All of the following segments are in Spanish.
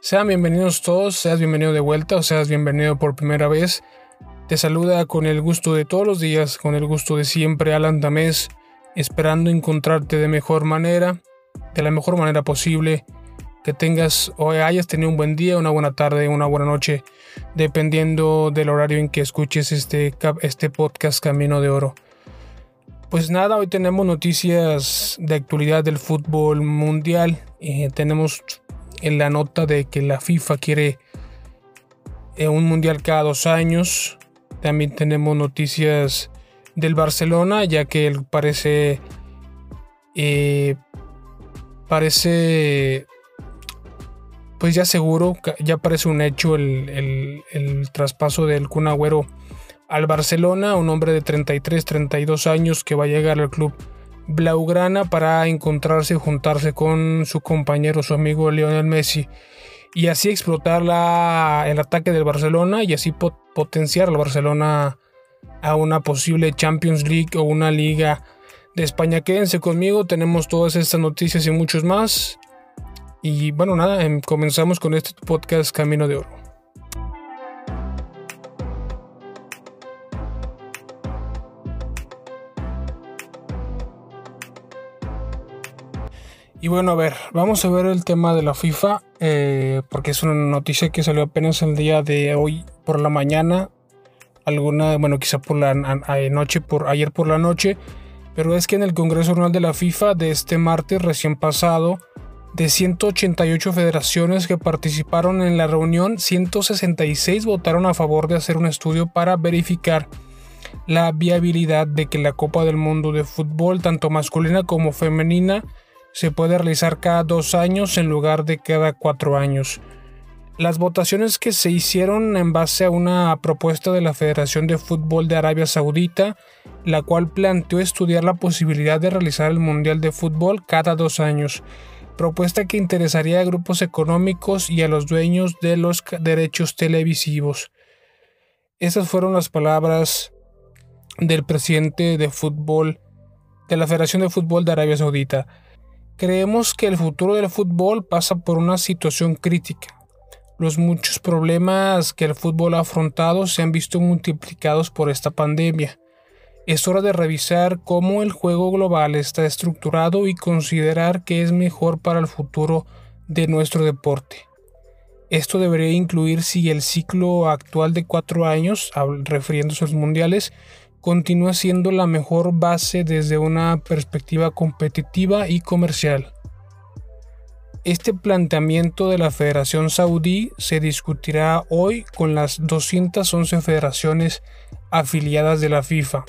Sean bienvenidos todos, seas bienvenido de vuelta o seas bienvenido por primera vez. Te saluda con el gusto de todos los días, con el gusto de siempre Alan Tamés, esperando encontrarte de mejor manera, de la mejor manera posible, que tengas o hayas tenido un buen día, una buena tarde, una buena noche, dependiendo del horario en que escuches este, este podcast Camino de Oro. Pues nada, hoy tenemos noticias de actualidad del fútbol mundial. Eh, tenemos en la nota de que la FIFA quiere eh, un mundial cada dos años. También tenemos noticias del Barcelona, ya que él parece. Eh, parece. Pues ya seguro, ya parece un hecho el, el traspaso del Kun Agüero al Barcelona, un hombre de 33, 32 años que va a llegar al club Blaugrana para encontrarse y juntarse con su compañero, su amigo Lionel Messi y así explotar el ataque del Barcelona y así potenciar al Barcelona a una posible Champions League o una liga de España. Quédense conmigo, tenemos todas estas noticias y muchos más. Y bueno, nada, em, comenzamos con este podcast Camino de Oro. Y bueno, a ver, vamos a ver el tema de la FIFA, eh, porque es una noticia que salió apenas el día de hoy por la mañana, alguna, bueno, quizá por la noche, por ayer por la noche, pero es que en el Congreso Anual de la FIFA de este martes recién pasado, de 188 federaciones que participaron en la reunión, 166 votaron a favor de hacer un estudio para verificar la viabilidad de que la Copa del Mundo de Fútbol, tanto masculina como femenina, se puede realizar cada dos años en lugar de cada cuatro años. Las votaciones que se hicieron en base a una propuesta de la Federación de Fútbol de Arabia Saudita, la cual planteó estudiar la posibilidad de realizar el Mundial de Fútbol cada dos años, propuesta que interesaría a grupos económicos y a los dueños de los derechos televisivos. Esas fueron las palabras del presidente de fútbol de la Federación de Fútbol de Arabia Saudita. Creemos que el futuro del fútbol pasa por una situación crítica. Los muchos problemas que el fútbol ha afrontado se han visto multiplicados por esta pandemia. Es hora de revisar cómo el juego global está estructurado y considerar qué es mejor para el futuro de nuestro deporte. Esto debería incluir si el ciclo actual de cuatro años, refiriéndose a los mundiales, continúa siendo la mejor base desde una perspectiva competitiva y comercial. Este planteamiento de la Federación Saudí se discutirá hoy con las 211 federaciones afiliadas de la FIFA,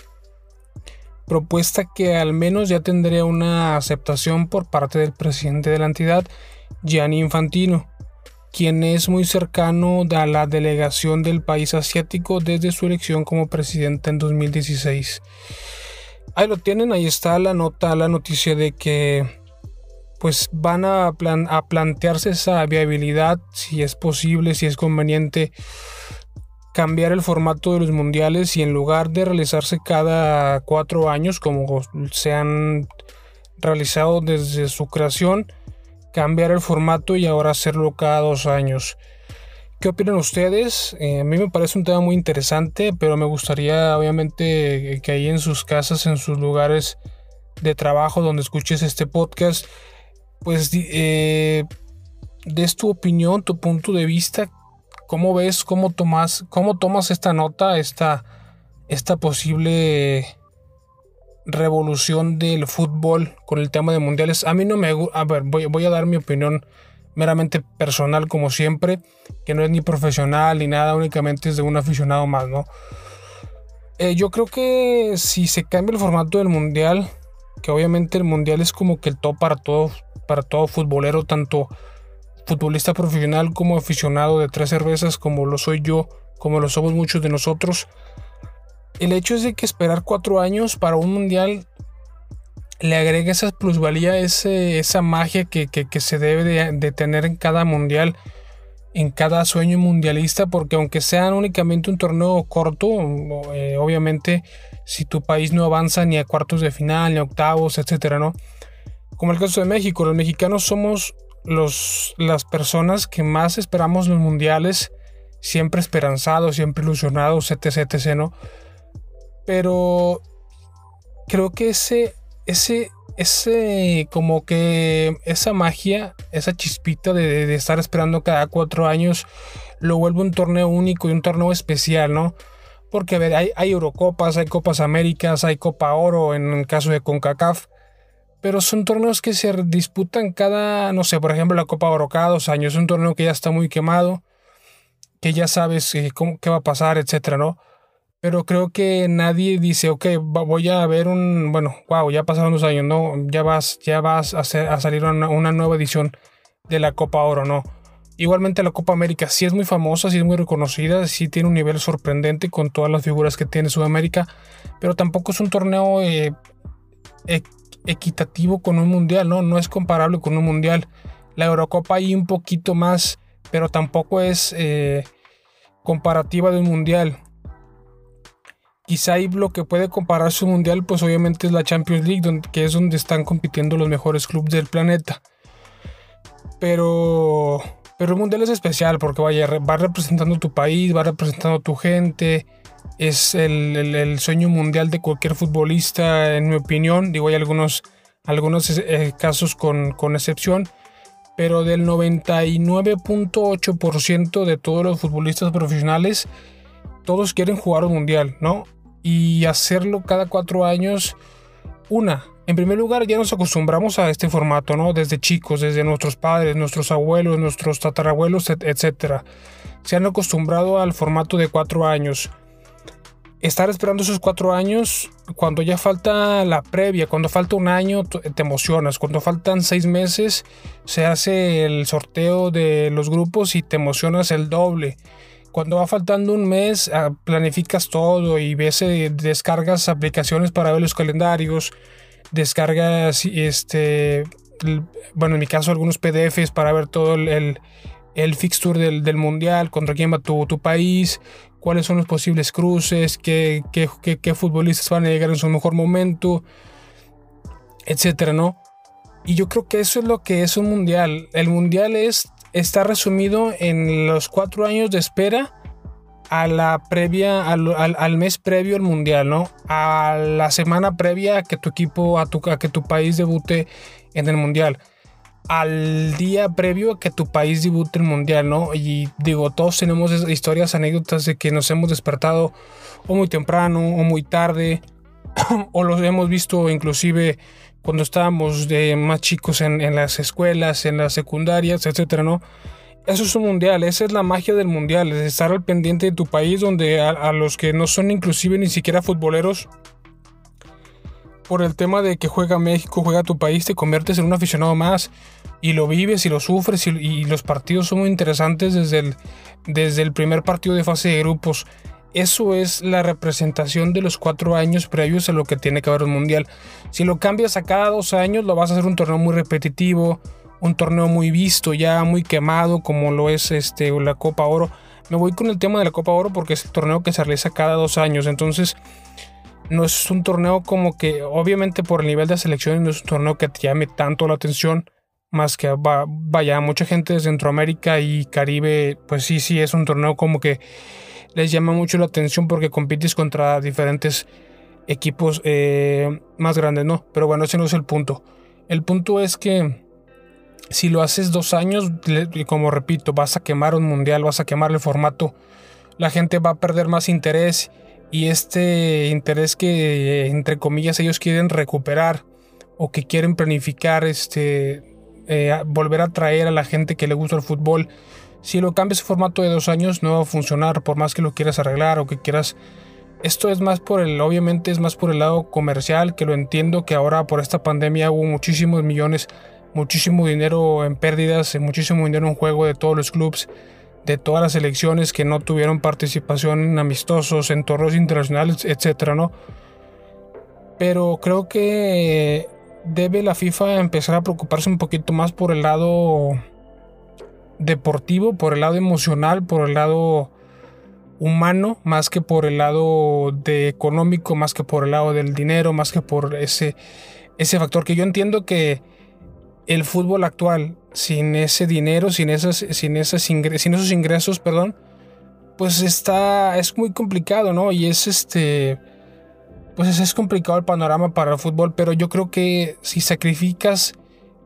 propuesta que al menos ya tendría una aceptación por parte del presidente de la entidad, Gianni Infantino, quien es muy cercano a la delegación del país asiático desde su elección como presidente en 2016. Ahí lo tienen, ahí está la nota, la noticia de que pues van a, a plantearse esa viabilidad, si es posible, si es conveniente cambiar el formato de los mundiales y en lugar de realizarse cada cuatro años como se han realizado desde su creaón, cambiar el formato y ahora hacerlo cada dos años. ¿Qué opinan ustedes? Eh, a mí me parece un tema muy interesante, pero me gustaría obviamente que ahí en sus casas, en sus lugares de trabajo donde escuches este podcast, pues eh, des tu opinión, tu punto de vista, cómo ves, cómo tomas, cómo tomas esta nota, esta, esta posible revolución del fútbol con el tema de mundiales. A mí no me... A ver, voy, a dar mi opinión meramente personal como siempre, que no es ni profesional ni nada, únicamente es de un aficionado más, ¿no? Eh, yo creo que si se cambia el formato del mundial, que obviamente el mundial es como que el top para todo, para todo futbolero, tanto futbolista profesional como aficionado de tres cervezas, como lo soy yo, como lo somos muchos de nosotros. El hecho es de que esperar cuatro años para un mundial le agrega esa plusvalía, esa magia que, se debe de, tener en cada mundial, en cada sueño mundialista, porque aunque sea únicamente un torneo corto, eh, obviamente si tu país no avanza ni a cuartos de final, ni a octavos, etcétera, ¿no? Como el caso de México, los mexicanos somos los, las personas que más esperamos los mundiales, siempre esperanzados, siempre ilusionados, etc, etc, ¿no? Pero creo que ese, ese, ese, como que esa magia, esa chispita de, estar esperando cada cuatro años, lo vuelve un torneo único y un torneo especial, ¿no? Porque, a ver, hay, hay Eurocopas, hay Copas Américas, hay Copa Oro en el caso de CONCACAF, pero son torneos que se disputan cada, no sé, por ejemplo, la Copa Oro cada dos años, es un torneo que ya está muy quemado, que ya sabes eh, cómo, qué va a pasar, etcétera, ¿no? Pero creo que nadie dice, ok, voy a ver un, bueno, wow, ya pasaron dos años, ¿no? Ya vas, ya vas a, hacer, a salir una, nueva edición de la Copa Oro, ¿no? Igualmente la Copa América sí es muy famosa, sí es muy reconocida, sí tiene un nivel sorprendente con todas las figuras que tiene Sudamérica, pero tampoco es un torneo eh, equitativo con un mundial, ¿no? No es comparable con un mundial. La Eurocopa hay un poquito más, pero tampoco es eh, comparativa de un mundial. Quizá ahí lo que puede compararse un mundial, pues obviamente es la Champions League, que es donde están compitiendo los mejores clubes del planeta. Pero pero el mundial es especial porque vaya, va representando tu país, va representando tu gente. Es el, sueño mundial de cualquier futbolista, en mi opinión. Digo, hay algunos, algunos eh, casos con, con excepción. Pero del 99.8% de todos los futbolistas profesionales, todos quieren jugar un mundial, ¿no? Y hacerlo cada cuatro años, una, en primer lugar, ya nos acostumbramos a este formato, ¿no? Desde chicos, desde nuestros padres, nuestros abuelos, nuestros tatarabuelos, etc. Se han acostumbrado al formato de cuatro años. Estar esperando esos cuatro años, cuando ya falta la previa, cuando falta un año, te emocionas. Cuando faltan seis meses, se hace el sorteo de los grupos y te emocionas el doble. Cuando va faltando un mes, ah, planificas todo y ves, eh, descargas aplicaciones para ver los calendarios descargas, este, bueno, en mi caso algunos PDFs para ver todo el, el, fixture del, del, mundial, contra quién va tu, país, cuáles son los posibles cruces, qué, qué, qué, futbolistas van a llegar en su mejor momento, etcétera, ¿no? Y yo creo que eso es lo que es un mundial. El mundial es, está resumido en los cuatro años de espera a la previa, al, mes previo al mundial, ¿no? A la semana previa a que tu equipo, a, tu, que tu país debute en el mundial. Al día previo a que tu país debute el mundial, ¿no? Y digo, todos tenemos historias, anécdotas de que nos hemos despertado o muy temprano o muy tarde, o los hemos visto inclusive cuando estábamos de más chicos en, en las escuelas, en las secundarias, etcétera, ¿no? Eso es un mundial, esa es la magia del mundial, es estar al pendiente de tu país donde a, los que no son inclusive ni siquiera futboleros, por el tema de que juega México, juega tu país, te conviertes en un aficionado más y lo vives y lo sufres y, los partidos son muy interesantes desde el, desde el primer partido de fase de grupos. Eso es la representación de los cuatro años previos a lo que tiene que haber un mundial. Si lo cambias a cada dos años, lo vas a hacer un torneo muy repetitivo, un torneo muy visto, ya muy quemado, como lo es este, la Copa Oro. Me voy con el tema de la Copa Oro porque es el torneo que se realiza cada dos años. Entonces, no es un torneo como que, obviamente, por el nivel de selecciones, no es un torneo que te llame tanto la atención. Más que vaya, mucha gente de Centroamérica y Caribe, pues sí, sí, es un torneo como que les llama mucho la atención porque compites contra diferentes equipos eh, más grandes, ¿no? Pero bueno, ese no es el punto. El punto es que si lo haces dos años, como repito, vas a quemar un mundial, vas a quemar el formato, la gente va a perder más interés y este interés que entre comillas ellos quieren recuperar o que quieren planificar, este, eh, volver a traer a la gente que le gusta el fútbol. Si lo cambias el formato de dos años no va a funcionar por más que lo quieras arreglar o que quieras esto es más por el, obviamente es más por el lado comercial, que lo entiendo que ahora por esta pandemia hubo muchísimos millones muchísimo dinero en pérdidas, muchísimo dinero en juego de todos los clubes, de todas las selecciones que no tuvieron participación en amistosos, en torneos internacionales, etcétera, ¿no? Pero creo que debe la FIFA empezar a preocuparse un poquito más por el lado deportivo, por el lado emocional, por el lado humano, más que por el lado de económico, más que por el lado del dinero, más que por ese, ese factor que yo entiendo que el fútbol actual sin ese dinero, sin, esas, sin, sin esos ingresos, perdón, pues está, es muy complicado, ¿no? Y es este, pues es complicado el panorama para el fútbol, pero yo creo que si sacrificas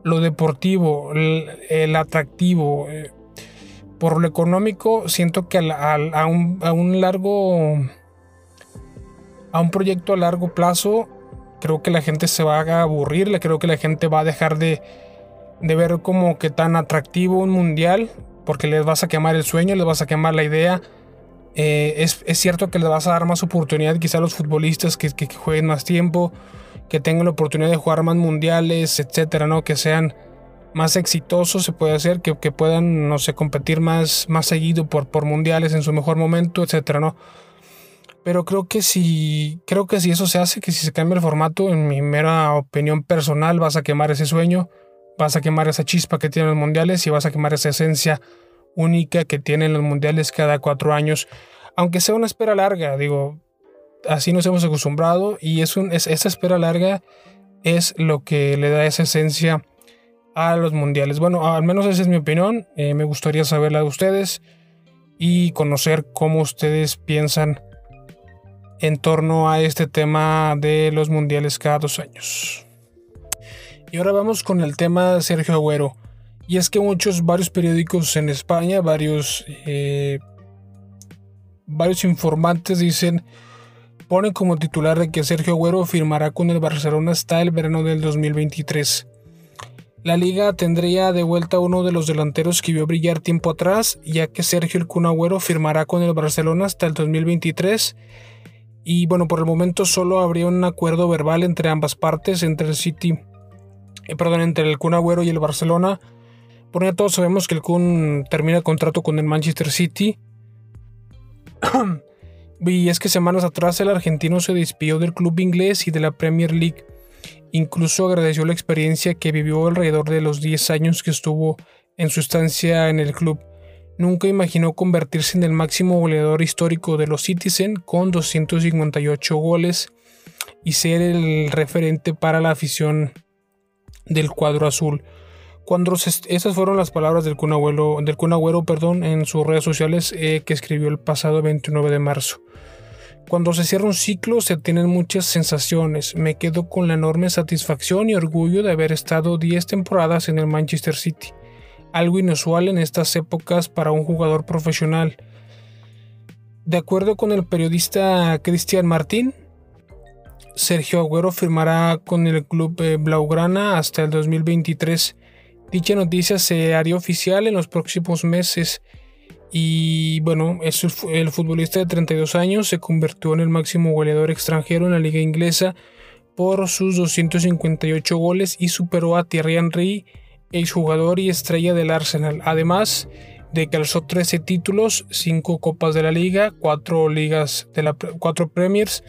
lo deportivo, el, atractivo, eh, por lo económico, siento que a, un, a un largo, a un proyecto a largo plazo, creo que la gente se va a aburrir, creo que la gente va a dejar de, de ver como que tan atractivo un mundial, porque les vas a quemar el sueño, les vas a quemar la idea. Eh, es, cierto que les vas a dar más oportunidad quizá a los futbolistas que, que, jueguen más tiempo, que tengan la oportunidad de jugar más mundiales, etcétera, ¿no? Que sean más exitosos, se puede hacer, que, que puedan, no sé, competir más, más seguido por, por mundiales en su mejor momento, etcétera, ¿no? Pero creo que si, creo que si eso se hace, que si se cambia el formato, en mi mera opinión personal, vas a quemar ese sueño vas a quemar esa chispa que tienen los mundiales y vas a quemar esa esencia única que tienen los mundiales cada cuatro años, aunque sea una espera larga, digo, así nos hemos acostumbrado y es un, esa espera larga es lo que le da esa esencia a los mundiales. Bueno, al menos esa es mi opinión, eh, me gustaría saber la de ustedes y conocer cómo ustedes piensan en torno a este tema de los mundiales cada dos años. Y ahora vamos con el tema de Sergio Agüero. Y es que muchos, varios periódicos en España, varios, eh, varios informantes dicen, ponen como titular de que Sergio Agüero firmará con el Barcelona hasta el verano del 2023. La liga tendría de vuelta uno de los delanteros que vio brillar tiempo atrás, ya que Sergio el Kun Agüero firmará con el Barcelona hasta el 2023. Y bueno, por el momento solo habría un acuerdo verbal entre ambas partes, entre el City eh, perdón, entre el Kun Agüero y el Barcelona. Por ya todos sabemos que el Kun termina el contrato con el Manchester City. y es que semanas atrás el argentino se despidió del club inglés y de la Premier League. Incluso agradeció la experiencia que vivió alrededor de los 10 años que estuvo en su estancia en el club. Nunca imaginó convertirse en el máximo goleador histórico de los Citizen con 258 goles y ser el referente para la afición del cuadro azul. Cuando esas fueron las palabras del Kun del perdón, en sus redes sociales eh, que escribió el pasado 29 de marzo. Cuando se cierra un ciclo se tienen muchas sensaciones. Me quedo con la enorme satisfacción y orgullo de haber estado 10 temporadas en el Manchester City. Algo inusual en estas épocas para un jugador profesional. De acuerdo con el periodista Cristian Martín, Sergio Agüero firmará con el club eh, Blaugrana hasta el 2023. Dicha noticia se haría oficial en los próximos meses. Y bueno, el futbolista de 32 años se convirtió en el máximo goleador extranjero en la liga inglesa por sus 258 goles y superó a Thierry Henry, exjugador y estrella del Arsenal. Además de que alzó 13 títulos, 5 copas de la liga, 4 ligas de la 4 Premiers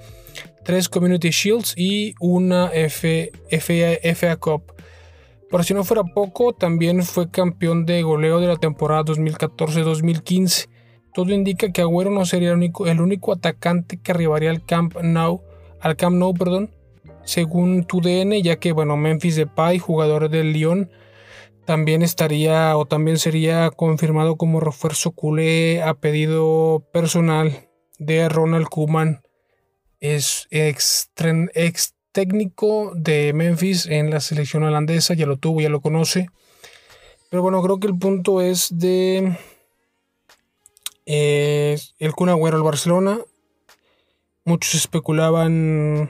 tres Community Shields y una FA, Cup. Por si no fuera poco, también fue campeón de goleo de la temporada 2014-2015. Todo indica que Agüero no sería el único, atacante que arribaría al Camp Nou, al Camp Nou, perdón, según TUDN, ya que bueno, Memphis Depay, jugador del Lyon, también estaría o también sería confirmado como refuerzo culé a pedido personal de Ronald Koeman es técnico de Memphis en la selección holandesa, ya lo tuvo, ya lo conoce. Pero bueno, creo que el punto es de eh, el Kun Agüero al Barcelona. Muchos especulaban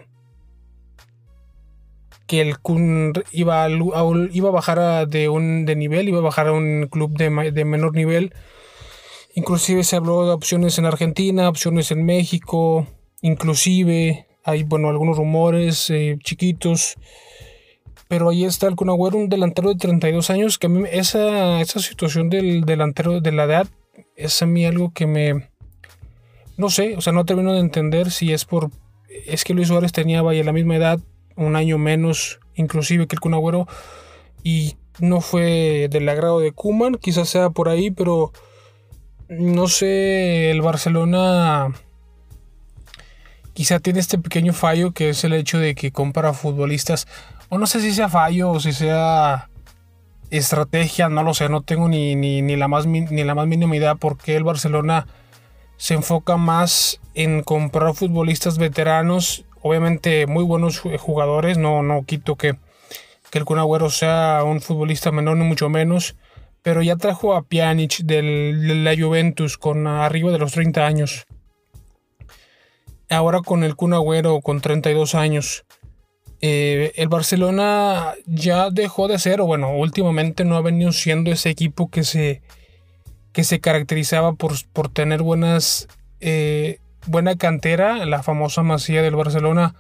que el Kun iba a, iba a bajar de, un, de nivel, iba a bajar a un club de, de menor nivel. Inclusive se habló de opciones en Argentina, opciones en México, Inclusive hay, bueno, algunos rumores eh, chiquitos. Pero ahí está el Kun un delantero de 32 años, que a mí esa, esa situación del delantero de la edad es a mí algo que me... No sé, o sea, no termino de entender si es por... Es que Luis Suárez tenía, vaya, la misma edad, un año menos, inclusive que el Kun y no fue del agrado de Kuman, quizás sea por ahí, pero no sé, el Barcelona quizá tiene este pequeño fallo que es el hecho de que compra futbolistas, o no sé si sea fallo o si sea estrategia, no lo sé, no tengo ni, ni, la, más, ni la más mínima idea por qué el Barcelona se enfoca más en comprar futbolistas veteranos, obviamente muy buenos jugadores, no, no quito que, que el Kun sea un futbolista menor ni mucho menos, pero ya trajo a Pjanic de la Juventus con arriba de los 30 años. Ahora con el Kun Agüero con 32 años. Eh, el Barcelona ya dejó de ser, o bueno, últimamente no ha venido siendo ese equipo que se, que se caracterizaba por, por tener buenas, eh, buena cantera, la famosa masía del Barcelona.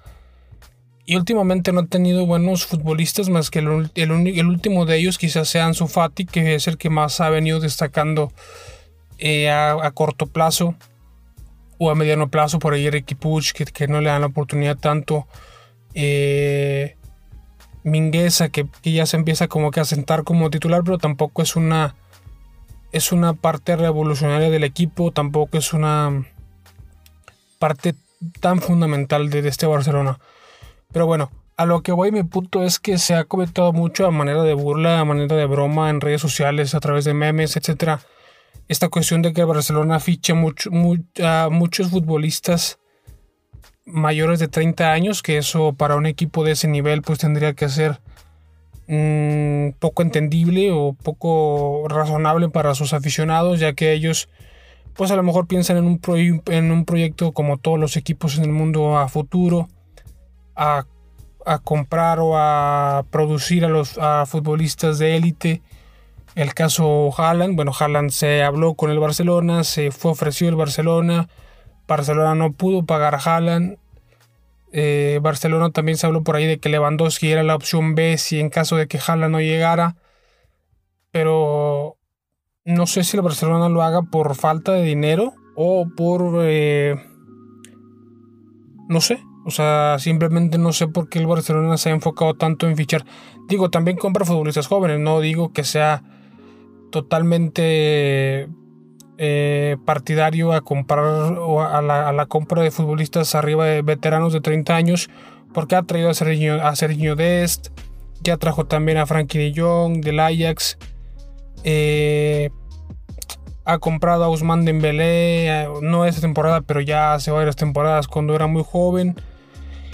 Y últimamente no ha tenido buenos futbolistas más que el, el, último de ellos quizás sea Ansu Fati, que es el que más ha venido destacando eh, a, corto plazo o a mediano plazo por ahí Ricky Puch, que, que no le dan la oportunidad tanto eh, Mingueza, que, ya se empieza como que a sentar como titular, pero tampoco es una, es una parte revolucionaria del equipo, tampoco es una parte tan fundamental de, este Barcelona. Pero bueno, a lo que voy, mi punto es que se ha comentado mucho a manera de burla, a manera de broma en redes sociales, a través de memes, etcétera. Esta cuestión de que Barcelona mucho, a muchos futbolistas mayores de 30 años, que eso para un equipo de ese nivel pues tendría que ser mm, poco entendible o poco razonable para sus aficionados, ya que ellos pues a lo mejor piensan en un, en un proyecto como todos los equipos en el mundo a futuro, a, comprar o a producir a los futbolistas de élite. El caso Haaland, bueno, Haaland se habló con el Barcelona, se fue ofrecido el Barcelona, Barcelona no pudo pagar a Haaland. Eh, Barcelona también se habló por ahí de que Lewandowski era la opción B si en caso de que Haaland no llegara. Pero no sé si el Barcelona lo haga por falta de dinero o por... Eh, no sé. O sea, simplemente no sé por qué el Barcelona se ha enfocado tanto en fichar. Digo, también compra futbolistas jóvenes. No digo que sea totalmente eh, partidario a comprar o a la, compra de futbolistas arriba de veteranos de 30 años porque ha traído a Sergio, a Sergio Dest, ya trajo también a Frankie de Jong del Ajax, eh, ha comprado a Usman Dembélé, eh, no esta temporada, pero ya hace varias temporadas cuando era muy joven.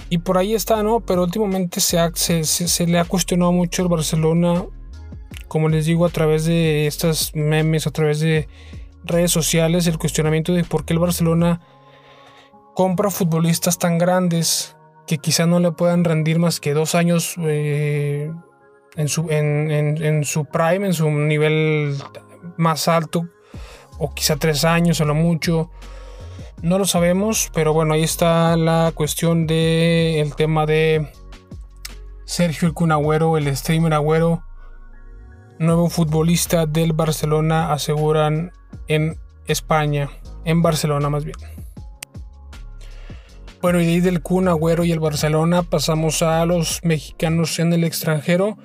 Y por ahí está, ¿no? Pero últimamente se, se, se le ha cuestionado mucho el Barcelona, como les digo, a través de estas memes, a través de redes sociales el cuestionamiento de por qué el Barcelona compra futbolistas tan grandes que quizá no le puedan rendir más que dos años eh, en, su, en, su prime, en su nivel más alto, o quizá tres años a lo mucho. No lo sabemos, pero bueno, ahí está la cuestión del el tema de Sergio el Kun Agüero, el streamer Agüero, nuevo futbolista del Barcelona, aseguran en España, en Barcelona más bien. Bueno, y del Kun Agüero y el Barcelona pasamos a los mexicanos en el extranjero,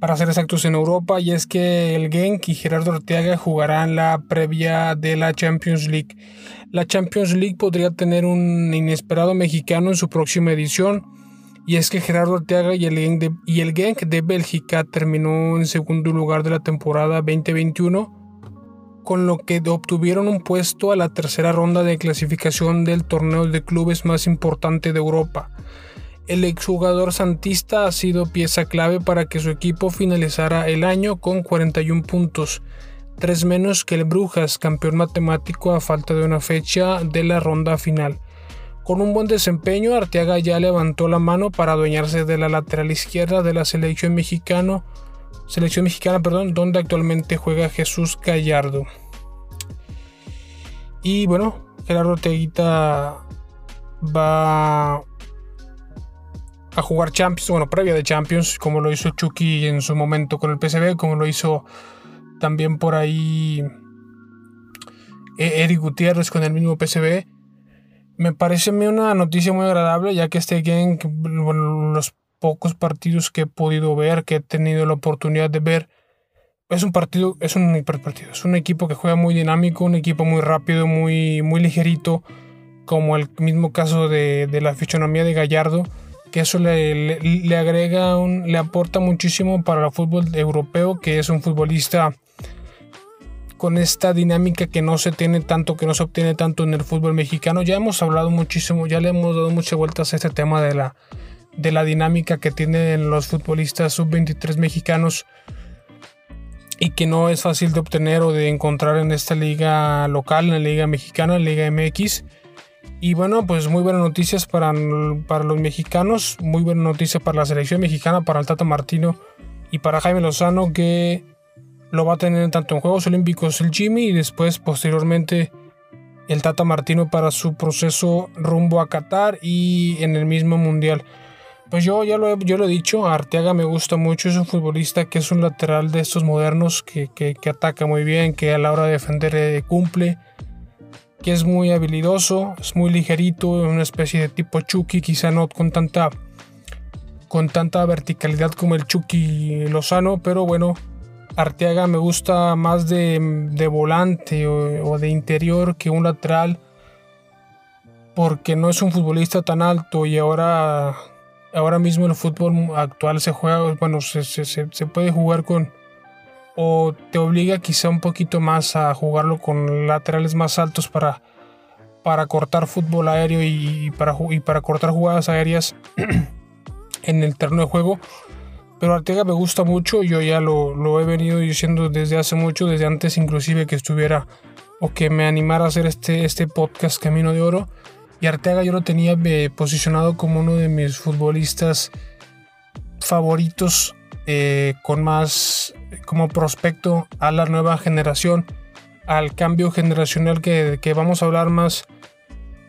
para ser exactos en Europa, y es que el Genk y Gerardo Arteaga jugarán la previa de la Champions League. La Champions League podría tener un inesperado mexicano en su próxima edición, y es que Gerardo Arteaga y el Genk de, Bélgica terminó en segundo lugar de la temporada 2021 con lo que obtuvieron un puesto a la tercera ronda de clasificación del torneo de clubes más importante de Europa. El exjugador santista ha sido pieza clave para que su equipo finalizara el año con 41 puntos, tres menos que el Brujas, campeón matemático a falta de una fecha de la ronda final. Con un buen desempeño, Arteaga ya levantó la mano para adueñarse de la lateral izquierda de la selección mexicano selección mexicana, perdón, donde actualmente juega Jesús Gallardo. Y bueno, Gerardo Teguita va a jugar Champions, bueno, previa de Champions, como lo hizo Chucky en su momento con el PSV, como lo hizo también por ahí e-, Eric Gutiérrez con el mismo PSV. Me parece una noticia muy agradable, ya que este game, bueno, los pocos partidos que he podido ver, que he tenido la oportunidad de ver, es un partido, es un hiperpartido, es un equipo que juega muy dinámico, un equipo muy rápido, muy, muy ligerito, como el mismo caso de, la fisionomía de Gallardo, que eso le, le, agrega, un, le aporta muchísimo para el fútbol europeo, que es un futbolista con esta dinámica que no se tiene tanto, que no se obtiene tanto en el fútbol mexicano. Ya hemos hablado muchísimo, ya le hemos dado muchas vueltas a este tema de la, de la dinámica que tienen los futbolistas sub-23 mexicanos y que no es fácil de obtener o de encontrar en esta liga local, en la liga mexicana, en la liga MX. Y bueno, pues muy buenas noticias para, para los mexicanos, muy buena noticia para la selección mexicana, para el Tata Martino y para Jaime Lozano que lo va a tener tanto en Juegos Olímpicos el Jimmy y después posteriormente el Tata Martino para su proceso rumbo a Qatar y en el mismo Mundial. Pues yo ya lo he, yo lo he dicho, Arteaga me gusta mucho, es un futbolista que es un lateral de estos modernos, que, ataca muy bien, que a la hora de defender eh, cumple, que es muy habilidoso, es muy ligerito, una especie de tipo Chucky, quizá no con tanta, con tanta verticalidad como el Chucky Lozano, pero bueno, Arteaga me gusta más de, volante o, de interior que un lateral porque no es un futbolista tan alto y ahora, ahora mismo el fútbol actual se juega, bueno, se, se, puede jugar con o te obliga quizá un poquito más a jugarlo con laterales más altos para, para cortar fútbol aéreo y, para, y para cortar jugadas aéreas en el terreno de juego pero Arteaga me gusta mucho, yo ya lo, he venido diciendo desde hace mucho, desde antes inclusive que estuviera o que me animara a hacer este, este podcast Camino de Oro. Y Arteaga yo lo tenía eh, posicionado como uno de mis futbolistas favoritos eh, con más como prospecto a la nueva generación, al cambio generacional que, vamos a hablar más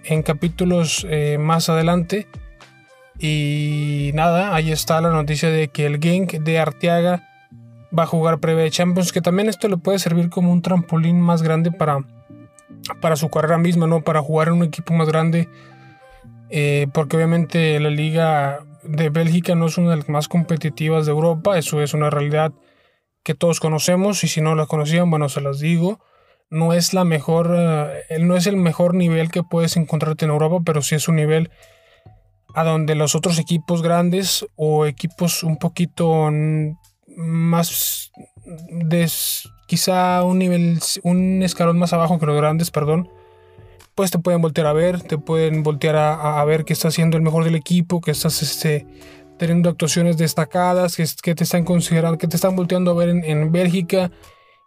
en capítulos eh, más adelante. Y nada, ahí está la noticia de que el Genk de Arteaga va a jugar previa de Champions, que también esto le puede servir como un trampolín más grande para, para su carrera misma, ¿no? Para jugar en un equipo más grande. Eh, porque obviamente la liga de Bélgica no es una de las más competitivas de Europa, eso es una realidad que todos conocemos y si no la conocían, bueno, se las digo. No es la mejor, eh, no es el mejor nivel que puedes encontrarte en Europa, pero sí es un nivel a donde los otros equipos grandes o equipos un poquito más de quizá un nivel un escalón más abajo que los grandes perdón pues te pueden voltear a ver te pueden voltear a, ver que estás siendo el mejor del equipo que estás este, teniendo actuaciones destacadas que, que, te están considerando que te están volteando a ver en, en Bélgica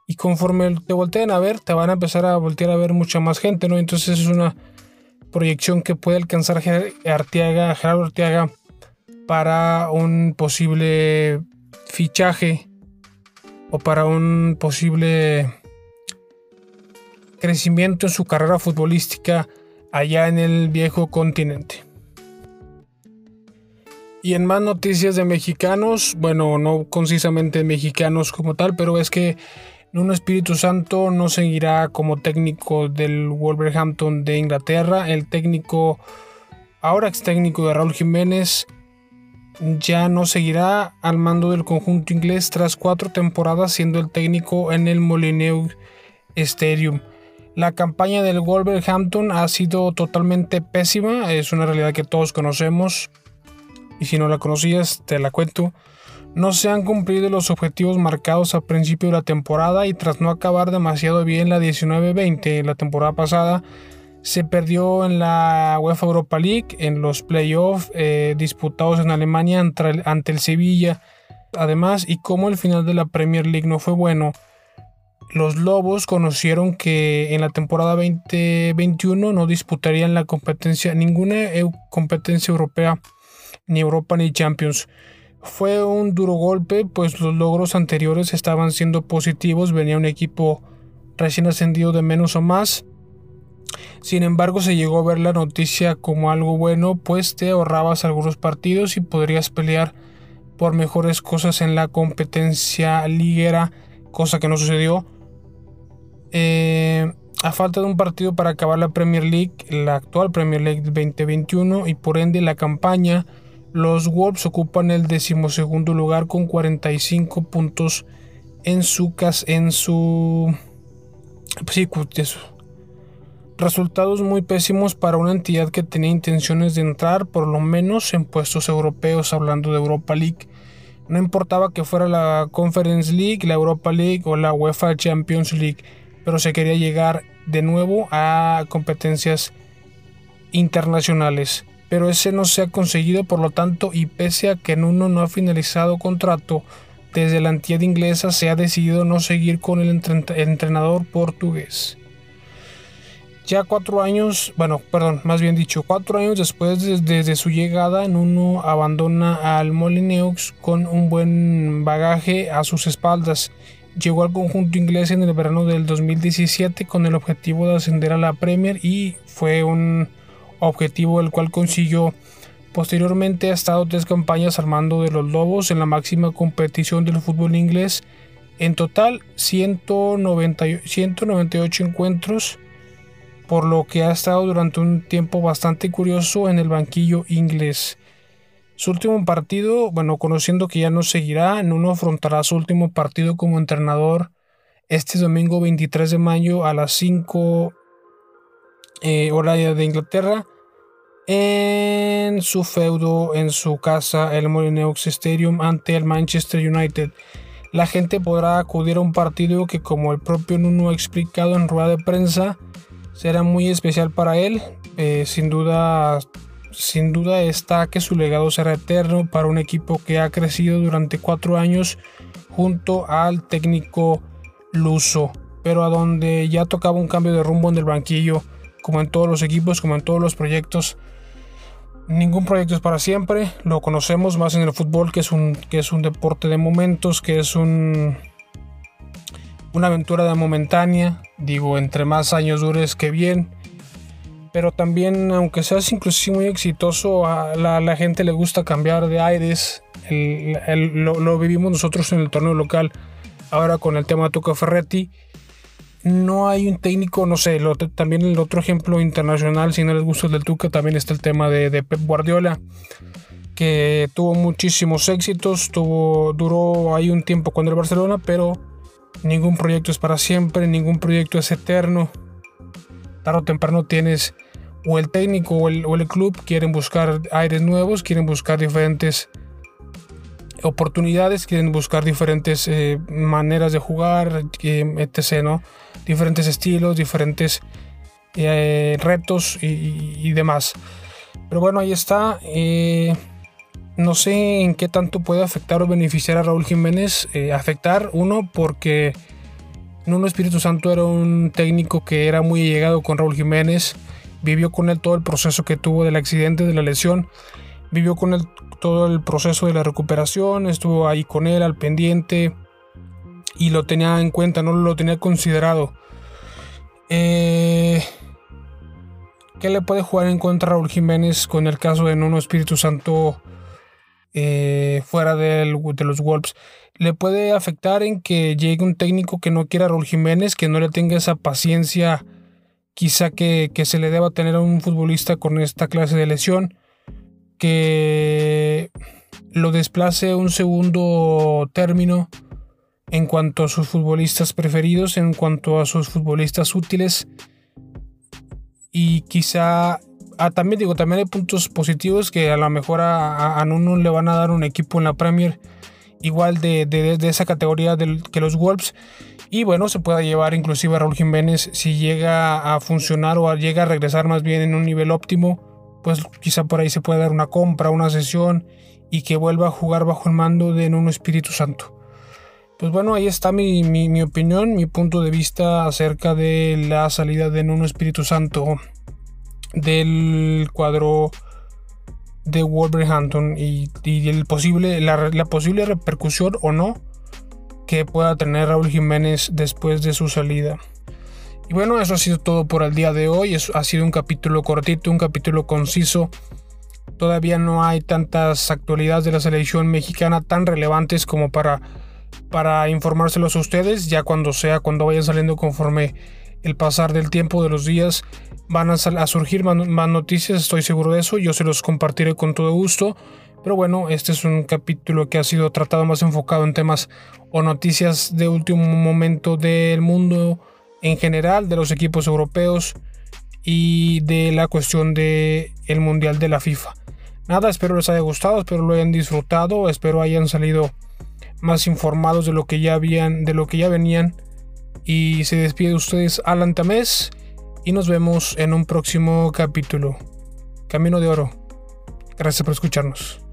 y conforme te volteen a ver te van a empezar a voltear a ver mucha más gente no entonces es una proyección que puede alcanzar Arteaga, Gerardo Arteaga para un posible fichaje o para un posible crecimiento en su carrera futbolística allá en el viejo continente. Y en más noticias de mexicanos, bueno, no concisamente mexicanos como tal, pero es que Nuno Espíritu Santo no seguirá como técnico del Wolverhampton de Inglaterra. El técnico, ahora ex técnico de Raúl Jiménez, ya no seguirá al mando del conjunto inglés tras cuatro temporadas siendo el técnico en el Molineux Stadium. La campaña del Wolverhampton ha sido totalmente pésima, es una realidad que todos conocemos y si no la conocías te la cuento. No se han cumplido los objetivos marcados a principio de la temporada y tras no acabar demasiado bien la 19-20 la temporada pasada, se perdió en la UEFA Europa League en los playoffs eh, disputados en Alemania ante el, Sevilla. Además, y como el final de la Premier League no fue bueno, los Lobos conocieron que en la temporada 2021 no disputarían la competencia, ninguna competencia europea, ni Europa ni Champions. Fue un duro golpe, pues los logros anteriores estaban siendo positivos, venía un equipo recién ascendido de menos o más. Sin embargo, se llegó a ver la noticia como algo bueno, pues te ahorrabas algunos partidos y podrías pelear por mejores cosas en la competencia liguera, cosa que no sucedió. Eh, a falta de un partido para acabar la Premier League, la actual Premier League 2021 y por ende la campaña los Wolves ocupan el decimosegundo lugar con 45 puntos en su en su Resultados muy pésimos para una entidad que tenía intenciones de entrar por lo menos en puestos europeos, hablando de Europa League. No importaba que fuera la Conference League, la Europa League o la UEFA Champions League, pero se quería llegar de nuevo a competencias internacionales. Pero ese no se ha conseguido, por lo tanto, y pese a que Nuno no ha finalizado contrato, desde la entidad inglesa se ha decidido no seguir con el entrenador portugués. Ya cuatro años, bueno, perdón, más bien dicho, cuatro años después desde su llegada, Nuno abandona al Molineux con un buen bagaje a sus espaldas. Llegó al conjunto inglés en el verano del 2017 con el objetivo de ascender a la Premier y fue un objetivo el cual consiguió. Posteriormente ha estado tres campañas al mando de los Lobos en la máxima competición del fútbol inglés. En total 198 encuentros por lo que ha estado durante un tiempo bastante curioso en el banquillo inglés. Su último partido, bueno, conociendo que ya no seguirá, no afrontará su último partido como entrenador este domingo 23 de mayo a las 5 eh, de Inglaterra en su feudo en su casa el Molineux Stadium ante el Manchester United. La gente podrá acudir a un partido que como el propio Nuno ha explicado en rueda de prensa será muy especial para él. Eh, sin duda, sin duda está que su legado será eterno para un equipo que ha crecido durante cuatro años junto al técnico luso, pero a donde ya tocaba un cambio de rumbo en el banquillo, como en todos los equipos, como en todos los proyectos. Ningún proyecto es para siempre, lo conocemos más en el fútbol, que es un, que es un deporte de momentos, que es un, una aventura de momentánea, digo, entre más años dures que bien. Pero también, aunque seas inclusive muy exitoso, a la, gente le gusta cambiar de aires. lo, vivimos nosotros en el torneo local, ahora con el tema de Tuca Ferretti. No hay un técnico, no sé, también el otro ejemplo internacional, si no les gusta el del Tuca, también está el tema de, de Pep Guardiola que tuvo muchísimos éxitos, tuvo, duró ahí un tiempo con el Barcelona, pero Ningún proyecto es para siempre, ningún proyecto es eterno. Tarde o temprano tienes o el técnico o el, club quieren buscar aires nuevos, quieren buscar diferentes oportunidades, quieren buscar diferentes eh, maneras de jugar, etc. ¿no? Diferentes estilos, diferentes eh, retos y, demás. Pero bueno, ahí está. Eh, no sé en qué tanto puede afectar o beneficiar a Raúl Jiménez. Afectar, uno, porque Nuno Espíritu Santo era un técnico que era muy llegado con Raúl Jiménez. Vivió con él todo el proceso que tuvo del accidente, de la lesión. Vivió con él todo el proceso de la recuperación. Estuvo ahí con él al pendiente. Y lo tenía en cuenta, no lo tenía considerado. Eh, ¿Qué le puede jugar en contra Raúl Jiménez con el caso de Nuno Espíritu Santo? Eh, fuera de los Wolves. Le puede afectar en que llegue un técnico que no quiera a Raúl Jiménez, que no le tenga esa paciencia quizá que, se le deba tener a un futbolista con esta clase de lesión, que lo desplace un segundo término en cuanto a sus futbolistas preferidos, en cuanto a sus futbolistas útiles y quizá Ah, también digo, también hay puntos positivos que a lo mejor a, a, Nuno le van a dar un equipo en la Premier igual de, de, esa categoría que los Wolves. Y bueno, se pueda llevar inclusive a Raúl Jiménez si llega a funcionar o llega a regresar más bien en un nivel óptimo. Pues quizá por ahí se pueda dar una compra, una sesión y que vuelva a jugar bajo el mando de Nuno Espíritu Santo. Pues bueno, ahí está mi, mi, mi opinión, mi punto de vista acerca de la salida de Nuno Espíritu Santo del cuadro de Wolverhampton y, el posible, la, posible repercusión o no que pueda tener Raúl Jiménez después de su salida. Y bueno, eso ha sido todo por el día de hoy. ha sido un capítulo cortito, un capítulo conciso. Todavía no hay tantas actualidades de la selección mexicana tan relevantes como para, para informárselos a ustedes. Ya cuando sea, cuando vayan saliendo conforme el pasar del tiempo de los días, van a, surgir más, noticias, estoy seguro de eso, yo se los compartiré con todo gusto. Pero bueno, este es un capítulo que ha sido tratado más enfocado en temas o noticias de último momento del mundo en general, de los equipos europeos y de la cuestión de el mundial de la FIFA. Nada, espero les haya gustado, espero lo hayan disfrutado, espero hayan salido más informados de lo que ya habían, de lo que ya venían. Y se despide de ustedes Alan Tamés y nos vemos en un próximo capítulo. Camino de Oro. Gracias por escucharnos.